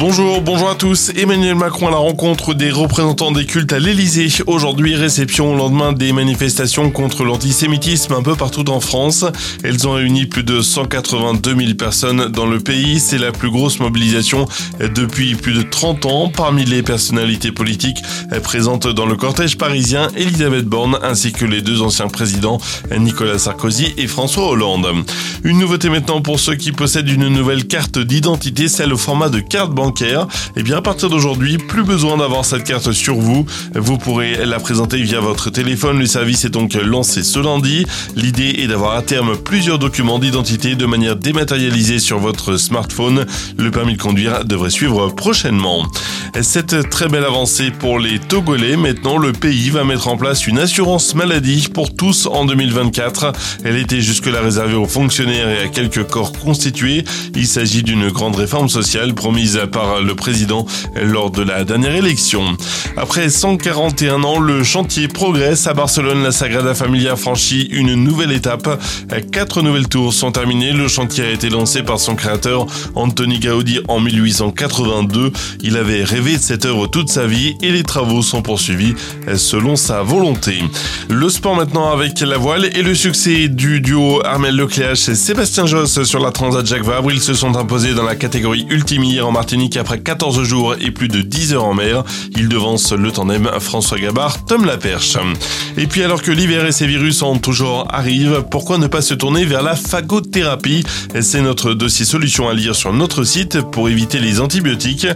Bonjour, bonjour à tous. Emmanuel Macron à la rencontre des représentants des cultes à l'Elysée. Aujourd'hui, réception au lendemain des manifestations contre l'antisémitisme un peu partout en France. Elles ont réuni plus de 182 000 personnes dans le pays. C'est la plus grosse mobilisation depuis plus de 30 ans. Parmi les personnalités politiques présentes dans le cortège parisien, Elisabeth Borne ainsi que les deux anciens présidents Nicolas Sarkozy et François Hollande. Une nouveauté maintenant pour ceux qui possèdent une nouvelle carte d'identité, celle au format de carte bancaire et eh bien à partir d'aujourd'hui, plus besoin d'avoir cette carte sur vous. Vous pourrez la présenter via votre téléphone. Le service est donc lancé ce lundi. L'idée est d'avoir à terme plusieurs documents d'identité de manière dématérialisée sur votre smartphone. Le permis de conduire devrait suivre prochainement. Cette très belle avancée pour les Togolais. Maintenant, le pays va mettre en place une assurance maladie pour tous en 2024. Elle était jusque-là réservée aux fonctionnaires et à quelques corps constitués. Il s'agit d'une grande réforme sociale promise par le président lors de la dernière élection. Après 141 ans, le chantier progresse à Barcelone. La Sagrada Familia franchit une nouvelle étape. Quatre nouvelles tours sont terminées. Le chantier a été lancé par son créateur Anthony Gaudi en 1882. Il avait de cette œuvre toute sa vie et les travaux sont poursuivis selon sa volonté. Le sport maintenant avec la voile et le succès du duo Armel Lecléache et Sébastien Josse sur la Transat Jacques Vabre. Ils se sont imposés dans la catégorie ultime en Martinique après 14 jours et plus de 10 heures en mer. Il devance le tandem François Gabard, Tom Laperche. Et puis alors que l'hiver et ses virus en toujours arrivent, pourquoi ne pas se tourner vers la phagothérapie? C'est notre dossier solution à lire sur notre site pour éviter les antibiotiques.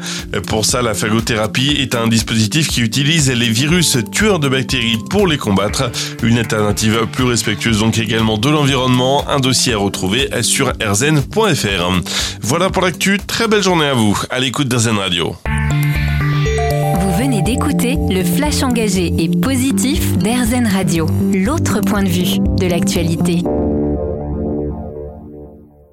Pour ça, la phagothérapie est un dispositif qui utilise les virus tueurs de bactéries pour les combattre. Une alternative plus respectueuse donc également de l'environnement. Un dossier à retrouver sur rzn.fr. Voilà pour l'actu. Très belle journée à vous à l'écoute d'Azen Radio. Vous venez d'écouter le flash engagé et positif d'Airzen Radio, l'autre point de vue de l'actualité.